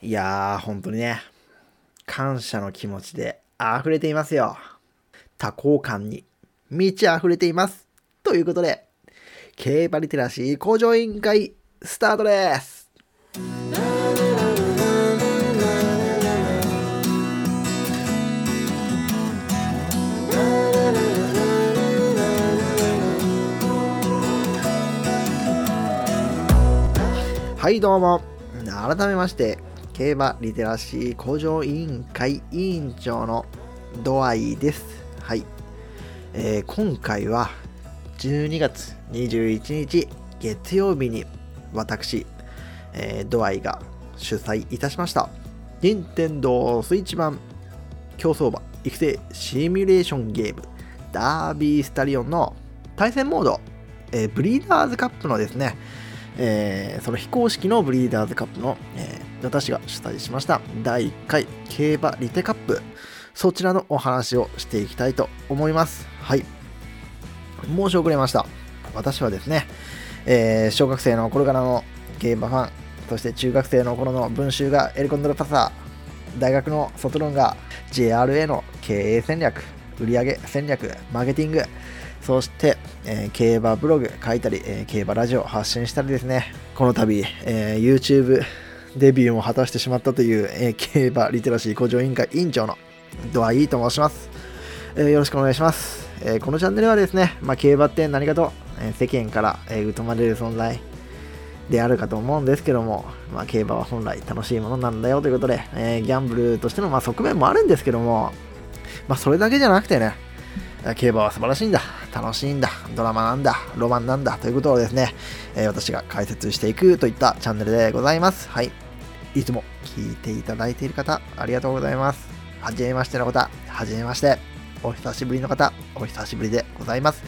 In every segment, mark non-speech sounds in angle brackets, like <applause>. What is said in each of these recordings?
いやー、本当にね、感謝の気持ちで溢れていますよ。多幸感に満ち溢れています。ということで、競馬リテラシー向上委員会スタートですはいどうも改めまして競馬リテラシー向上委員会委員長のドアイです。はい、えー、今回は12月21日月曜日に私、えー、ドアイが主催いたしました。任天堂スイッチ版競走馬育成シミュレーションゲームダービースタリオンの対戦モード、えー、ブリーダーズカップのですね、えー、その非公式のブリーダーズカップの、えー、私が主催しました第1回競馬リテカップ。そちらのお話をしていきたいと思います。はい。申し遅れました。私はですね、えー、小学生の頃からの競馬ファン、そして中学生の頃の文集がエルコンドルパサー、大学の卒論が JRA の経営戦略、売上戦略、マーケティング、そして、えー、競馬ブログ書いたり、えー、競馬ラジオ発信したりですね、この度、えー、YouTube デビューも果たしてしまったという、え競馬リテラシー向上委員会委員長のドアイーと申します、えよろしくお願いします。えー、このチャンネルはですね、まあ、競馬って何かと、えー、世間から、えー、疎まれる存在であるかと思うんですけども、まあ、競馬は本来楽しいものなんだよということで、えギャンブルとしてのまあ側面もあるんですけども、まあ、それだけじゃなくてね、競馬は素晴らしいんだ、楽しいんだ、ドラマなんだ、ロマンなんだということをですね、え私が解説していくといったチャンネルでございます。はい。いつも聞いていただいている方、ありがとうございます。はじめましての方、はじめまして。お久しぶりの方、お久しぶりでございます。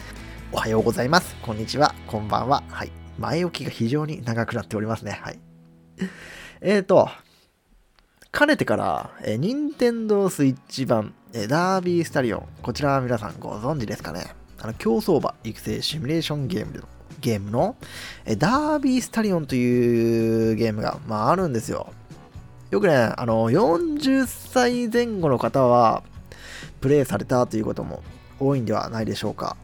おはようございます。こんにちは。こんばんは。はい。前置きが非常に長くなっておりますね。はい。えーと、かねてから、えー、任天堂スイッチ版、えー、ダービースタリオン、こちらは皆さんご存知ですかねあの、競走馬育成シミュレーションゲームでの、ゲームの、え、ダービースタリオンというゲームが、まあ、あるんですよ。よくね、あの、40歳前後の方は、プレイされたということも多いんではないでしょうか。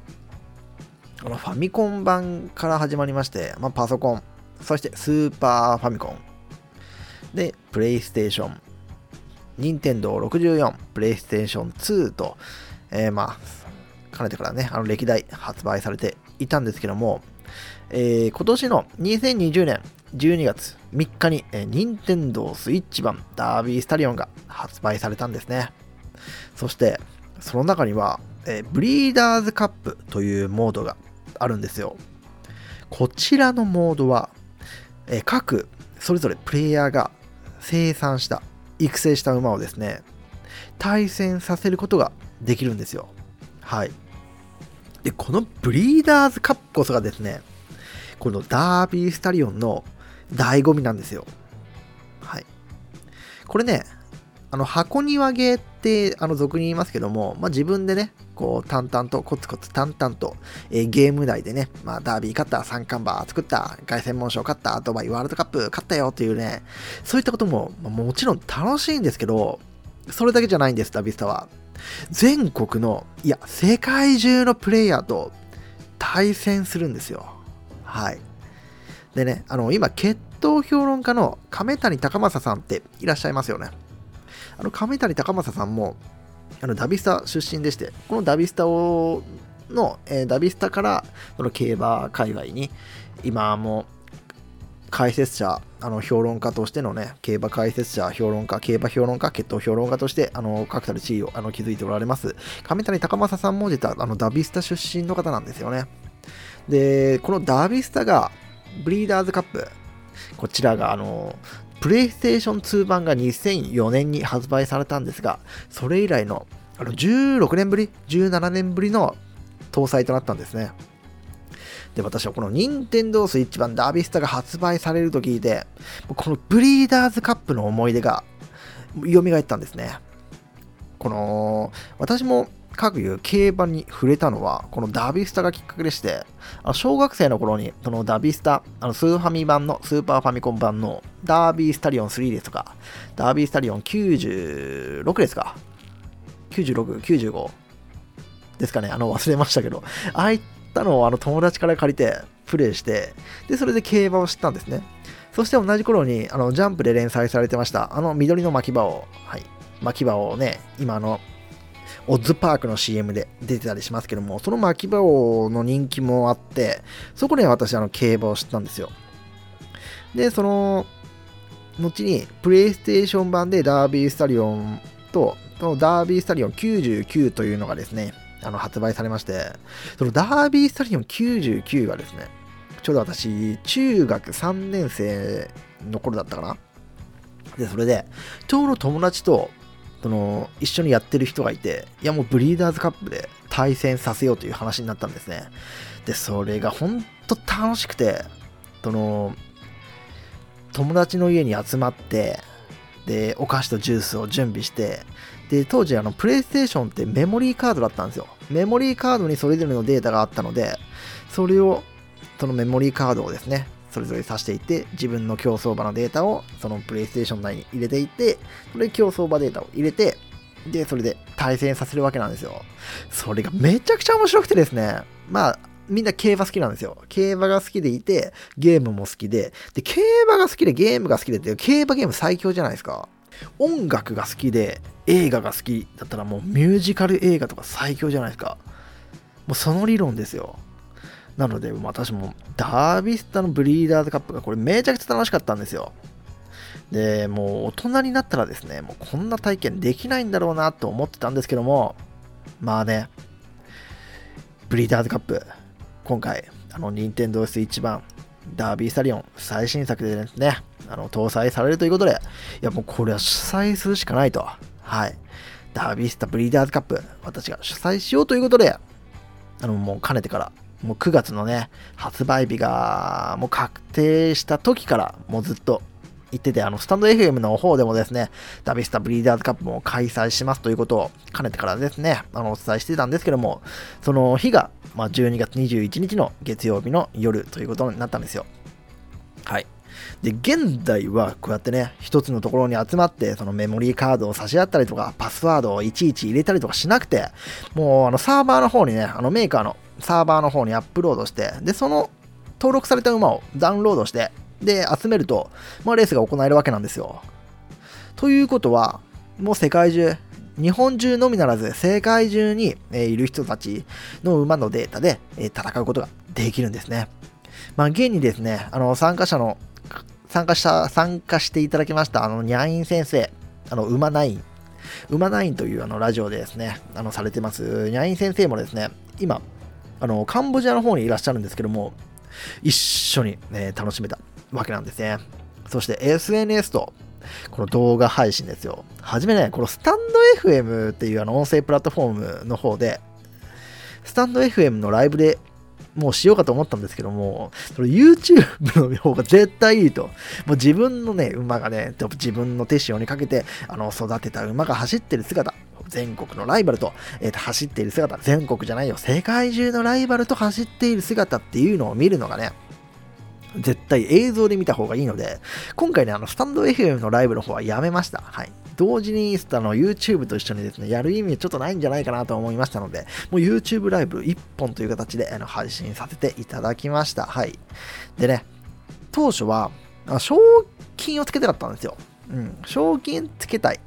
このファミコン版から始まりまして、まあ、パソコン、そしてスーパーファミコン、で、プレイステーション、任天堂64、プレイステーション2と、えー、まあ、かねてからね、あの歴代発売されていたんですけども、えー、今年の2020年12月3日に、えー、任天堂スイッチ版ダービースタリオンが発売されたんですね。そして、その中には、えー、ブリーダーズカップというモードがあるんですよ。こちらのモードは、えー、各、それぞれプレイヤーが生産した、育成した馬をですね、対戦させることができるんですよ。はい。で、このブリーダーズカップこそがですね、このダービースタリオンの醍醐味なんですよ。はい。これね、あの箱庭ゲーってあの俗に言いますけども、まあ、自分でね、こう淡々とコツコツ淡々と、えー、ゲーム内でね、まあ、ダービー勝った、三冠馬作った、凱旋門賞勝った、あとはワールドカップ勝ったよっていうね、そういったことも、まあ、もちろん楽しいんですけど、それだけじゃないんです、ダビスタは。全国の、いや、世界中のプレイヤーと対戦するんですよ。はい。でね、あの、今、決闘評論家の亀谷高政さんっていらっしゃいますよね。あの亀谷高政さんもあのダビスタ出身でして、このダビスタをの、えー、ダビスタからその競馬界隈に今も解説者、あの評論家としてのね、競馬解説者、評論家、競馬評論家、決闘評論家として、あの、確たる地位をあの築いておられます。亀谷高政さんも実はあのダビスタ出身の方なんですよね。で、このダビスタが、ブリーダーズカップ、こちらが、あの、プレイステーション2版が2004年に発売されたんですが、それ以来のあの16年ぶり、17年ぶりの搭載となったんですね。で、私はこの任天堂スイッチ版ダービスタが発売されると聞いて、このブリーダーズカップの思い出が蘇ったんですね。この、私も各いう競馬に触れたのは、このダービスタがきっかけでして、あの小学生の頃に、そのダビスタ、あのスーファミ版の、スーパーファミコン版のダービースタリオン3ですとか、ダービースタリオン96ですか ?96、95ですかね、あの忘れましたけど、ああいったのをあの友達から借りてプレイして、で、それで競馬を知ったんですね。そして同じ頃に、あの、ジャンプで連載されてました、あの緑の巻き場を、はい、巻き場をね、今の、オッズパークの CM で出てたりしますけども、その巻き場王の人気もあって、そこで私、あの、競馬を知ったんですよ。で、その、後に、プレイステーション版でダービースタリオンと、そのダービースタリオン99というのがですね、あの発売されまして、そのダービースタリオン99がですね、ちょうど私、中学3年生の頃だったかな。で、それで、ちょうど友達と、その、一緒にやってる人がいて、いやもうブリーダーズカップで対戦させようという話になったんですね。で、それが本当楽しくて、その、友達の家に集まって、で、お菓子とジュースを準備して、で、当時、あの、プレイステーションってメモリーカードだったんですよ。メモリーカードにそれぞれのデータがあったので、それを、そのメモリーカードをですね、それぞれ挿していって、自分の競走馬のデータをそのプレイステーション内に入れていって、それ競走馬データを入れて、で、それで対戦させるわけなんですよ。それがめちゃくちゃ面白くてですね、まあ、みんな競馬好きなんですよ。競馬が好きでいて、ゲームも好きで、で、競馬が好きでゲームが好きでって、競馬ゲーム最強じゃないですか。音楽が好きで映画が好きだったらもうミュージカル映画とか最強じゃないですか。もうその理論ですよ。なので、私もダービスタのブリーダーズカップがこれめちゃくちゃ楽しかったんですよ。で、もう大人になったらですね、もうこんな体験できないんだろうなと思ってたんですけども、まあね、ブリーダーズカップ、今回、あの、任天堂 Switch 版、ダービースタリオン最新作でですね、あの搭載されるということで、いやもうこれは主催するしかないと。はい。ダービースタブリーダーズカップ、私が主催しようということで、あの、もうかねてから、もう9月のね、発売日がもう確定した時から、もうずっと言ってて、あの、スタンド FM の方でもですね、ダビスタブリーダーズカップも開催しますということを、かねてからですね、あの、お伝えしてたんですけども、その日が、まあ、12月21日の月曜日の夜ということになったんですよ。はい。で、現代はこうやってね、一つのところに集まって、そのメモリーカードを差し合ったりとか、パスワードをいちいち入れたりとかしなくて、もうあのサーバーの方にね、あのメーカーのサーバーの方にアップロードして、で、その登録された馬をダウンロードして、で、集めると、まあ、レースが行えるわけなんですよ。ということは、もう世界中、日本中のみならず世界中に、いる人たちの馬のデータで、戦うことができるんですね。まあ、現にですね、あの参加者の、参加した、参加していただきました、あの、ニャイン先生、あの、馬ナイン、馬ナインというあのラジオでですね、あの、されてます、ニャイン先生もですね、今、あの、カンボジアの方にいらっしゃるんですけども、一緒に、ね、楽しめたわけなんですね。そして SNS とこの動画配信ですよ。はじめね、このスタンド FM っていうあの音声プラットフォームの方で、スタンド FM のライブでもうしようかと思ったんですけども、その YouTube の方が絶対いいと。もう自分のね、馬がね、自分の手塩にかけて、あの、育てた馬が走ってる姿、全国のライバルと、えー、と走っている姿、全国じゃないよ、世界中のライバルと走っている姿っていうのを見るのがね、絶対映像で見た方がいいので、今回ね、あの、スタンド FM のライブの方はやめました。はい。同時にあの YouTube と一緒にですね、やる意味はちょっとないんじゃないかなと思いましたので、もう YouTube ライブ1本という形であの配信させていただきました。はい。でね、当初は、賞金をつけたかったんですよ。うん、賞金つけたい。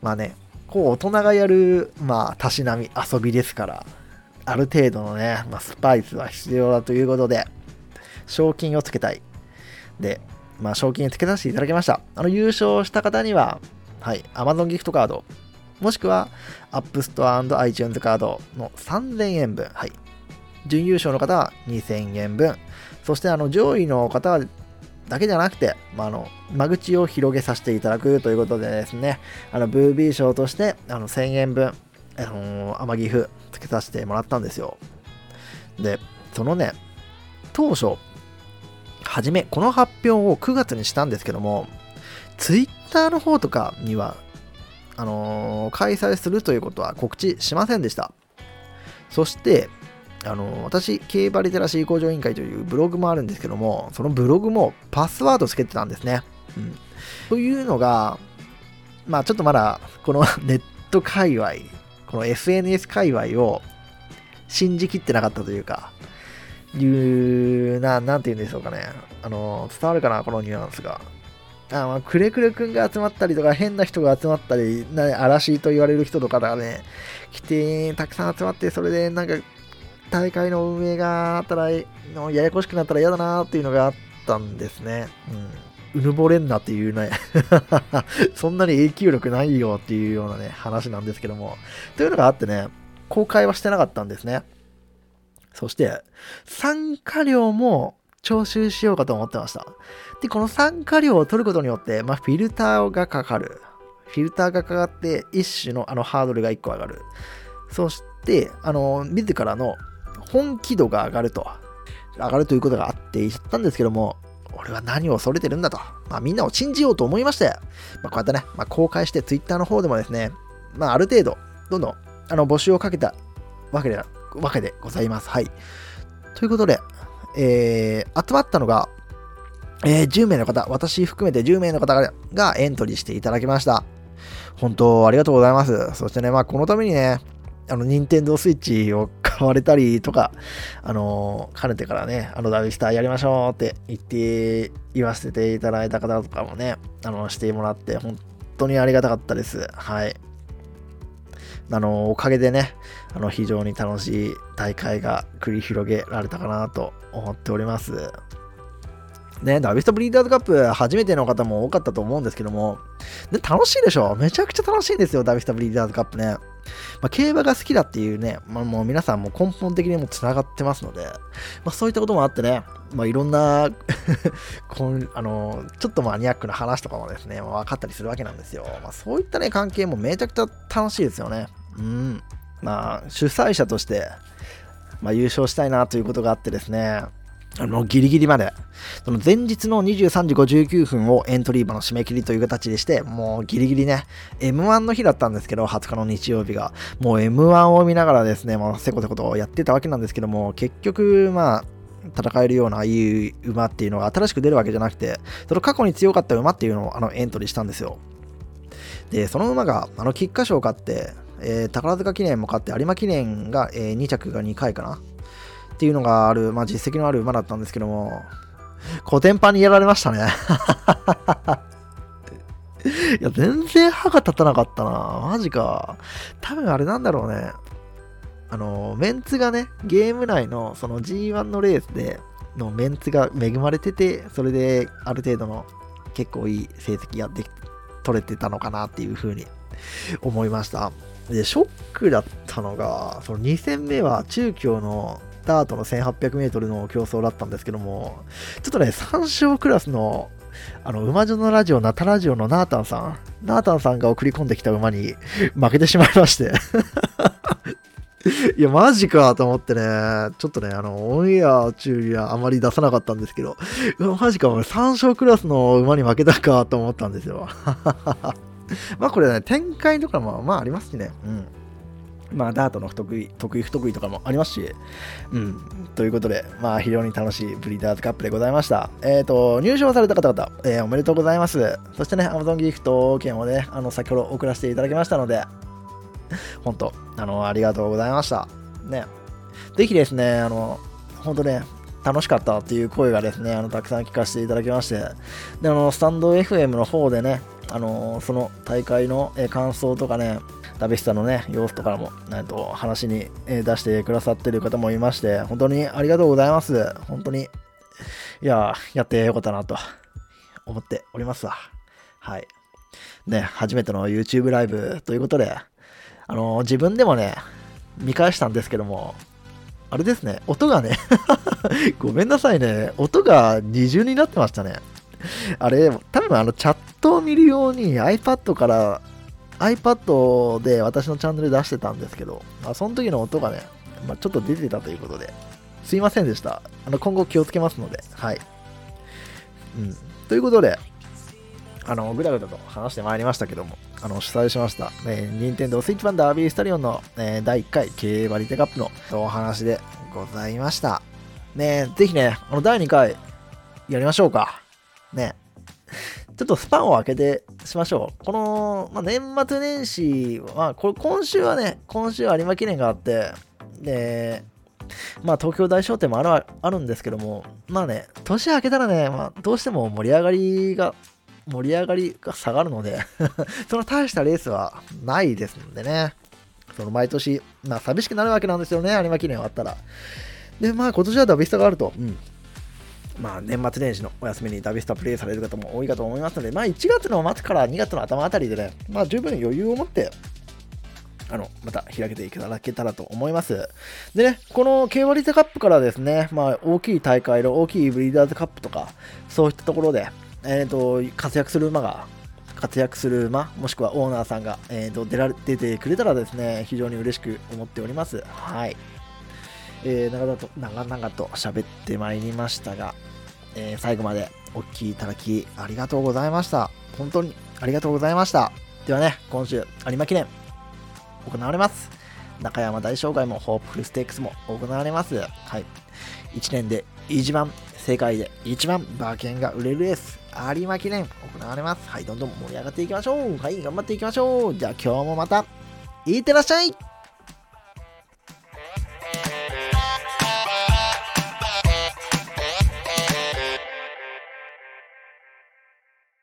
まあね、こう大人がやる、まあ、たしなみ、遊びですから、ある程度のね、まあ、スパイスは必要だということで、賞金をつけたい。で、まあ、賞金つけさせていただきました。あの、優勝した方には、はい、Amazon ギフトカード、もしくは App Store iTunes カードの3000円分、はい。準優勝の方は2000円分、そしてあの上位の方はだけじゃなくて、まあ、あの間口を広げさせていただくということでですね、あのブービー賞としてあの1000円分、あのー、甘ギフつけさせてもらったんですよ。で、そのね、当初、はじめ、この発表を9月にしたんですけども、ツイッターの方とかには、あのー、開催するということは告知しませんでした。そして、あのー、私、競馬リテラシー向上委員会というブログもあるんですけども、そのブログもパスワードつけてたんですね。うん、というのが、まあちょっとまだこの <laughs> ネット界隈、この SNS 界隈を信じきってなかったというか、いうな、なんて言うんでしょうかね。あの、伝わるかな、このニュアンスが。あまあ、くれくれくんが集まったりとか、変な人が集まったり、な嵐と言われる人とかがね、来て、たくさん集まって、それでなんか、大会の運営があったら、ややこしくなったら嫌だなっていうのがあったんですね。うん。うぬぼれんなっていうね <laughs> そんなに影響力ないよっていうようなね、話なんですけども。というのがあってね、公開はしてなかったんですね。そして、参加料も徴収しようかと思ってました。で、この参加料を取ることによって、まあ、フィルターがかかる。フィルターがかかって、一種のあのハードルが1個上がる。そして、あの、自らの本気度が上がると。上がるということがあって言ったんですけども、俺は何を恐れてるんだと。まあ、みんなを信じようと思いまして、まあ、こうやってね、まあ、公開して Twitter の方でもですね、まあ、ある程度、どんどんあの募集をかけたわけでわけでございます。はい。ということで、えー、集まったのが、えー、10名の方、私含めて10名の方がエントリーしていただきました。本当、ありがとうございます。そしてね、まあ、このためにね、あの、任天堂スイッチを買われたりとか、あのー、かねてからね、あの、ダビスターやりましょうって言って、言わせていただいた方とかもね、あの、してもらって、本当にありがたかったです。はい。あの、おかげでね、あの、非常に楽しい大会が繰り広げられたかなと思っております。ね、ダビストブリーダーズカップ初めての方も多かったと思うんですけども、ね、楽しいでしょ？めちゃくちゃ楽しいんですよ、ダビストブリーダーズカップね。まあ、競馬が好きだっていうね、まあ、もう皆さんも根本的にも繋がってますので、まあ、そういったこともあってね、まあ、いろんな <laughs> こんあのちょっとマニアックな話とかもですね、まあ、分かったりするわけなんですよ。まあ、そういったね、関係もめちゃくちゃ楽しいですよね。うん。まあ、主催者として、まあ、優勝したいなということがあってですね、あの、ギリギリまで、その前日の23時59分をエントリー場の締め切りという形でして、もうギリギリね、M1 の日だったんですけど、20日の日曜日が、もう M1 を見ながらですね、もうせこせことやってたわけなんですけども、結局、まあ、戦えるようないい馬っていうのが新しく出るわけじゃなくて、その過去に強かった馬っていうのをあのエントリーしたんですよ。で、その馬が、あの、菊花賞を勝って、えー、宝塚記念も勝って、有馬記念が、えー、2着が2回かな？っていうのがある、まあ、実績のある馬だったんですけども、コテンパンにやられましたね <laughs> いや、全然歯が立たなかったな。マジか。多分あれなんだろうね。あの、メンツがね、ゲーム内のその G1 のレースでのメンツが恵まれてて、それである程度の結構いい成績ができ取れてたのかなっていうふうに思いました。で、ショックだったのが、その2戦目は中京のダートの 1800m の競争だったんですけども、ちょっとね、3勝クラスの、あの、馬女のラジオ、ナタラジオのナータンさん、ナータンさんが送り込んできた馬に負けてしまいまして <laughs> いや、マジかと思ってね、ちょっとね、あの、オンエア中にはあまり出さなかったんですけど、マジか、俺3勝クラスの馬に負けたかと思ったんですよ。<laughs> まあこれね、展開とかもまあありますしね。うん。まあ、ダートの不得意、得意不得意とかもありますし、うん。ということで、まあ、非常に楽しいブリーダーズカップでございました。えっ、ー、と、入賞された方々、えー、おめでとうございます。そしてね、Amazon ギフト券をね、あの、先ほど送らせていただきましたので、本当あの、ありがとうございました。ね。ぜひですね、あの、本当ね、楽しかったっていう声がですね、あの、たくさん聞かせていただきまして、で、あの、スタンド FM の方でね、あの、その大会の感想とかね、ダビスタのね、様子とかも、えっと、話に出してくださってる方もいまして、本当にありがとうございます。本当に、いや、やってよかったなと思っておりますわ。はい。ね、初めての YouTube ライブということで、あの自分でもね、見返したんですけども、あれですね、音がね <laughs> ごめんなさいね、音が二重になってましたね。あれ、多分あのチャットを見るように iPad から iPad で私のチャンネル出してたんですけど、まあ、その時の音がね、まあ、ちょっと出てたということで、すいませんでした。あの今後気をつけますので、はい。うん。ということで、あの、ぐだぐだと話してまいりましたけども、あの、主催しました、えー、任天堂スイッチ版ダービースタリオンの、えー、第1回競馬リテカップのお話でございました。ねぜひね、あの、第2回やりましょうか。ねちょっとスパンを開けてしましょう。この、まあ、年末年始は、これ今週はね、今週有馬記念があって、で、まあ東京大商店もあるあるんですけども、まあね、年明けたらね、まあ、どうしても盛り上がりが、盛り上がりが下がるので <laughs> その大したレースはないですのでね、その毎年、まあ寂しくなるわけなんですよね、有馬記念終わったら。で、まあ今年はダビスタがあると。うんまあ、年末年始のお休みにダビスタプレイされる方も多いかと思いますので、まあ、1月の末から2月の頭あたりでね、まあ、十分余裕を持ってあの、また開けていただけたらと思います。でね、この K 割リカップからですね、まあ、大きい大会の大きいブリーダーズカップとか、そういったところで、えっ、ー、と、活躍する馬が、活躍する馬、もしくはオーナーさんが、えーと、出られ出てくれたらですね、非常に嬉しく思っております。はい。えー、長々と、長々と喋ってまいりましたが、えー、最後までお聴きいただきありがとうございました。本当にありがとうございました。ではね、今週、有馬記念、行われます。中山大障害もホープフルステークスも行われます。はい。1年で一番、世界で一番馬券が売れるレース、有馬記念行われます。はい、どんどん盛り上がっていきましょう。はい、頑張っていきましょう。じゃあ今日もまた、いってらっしゃい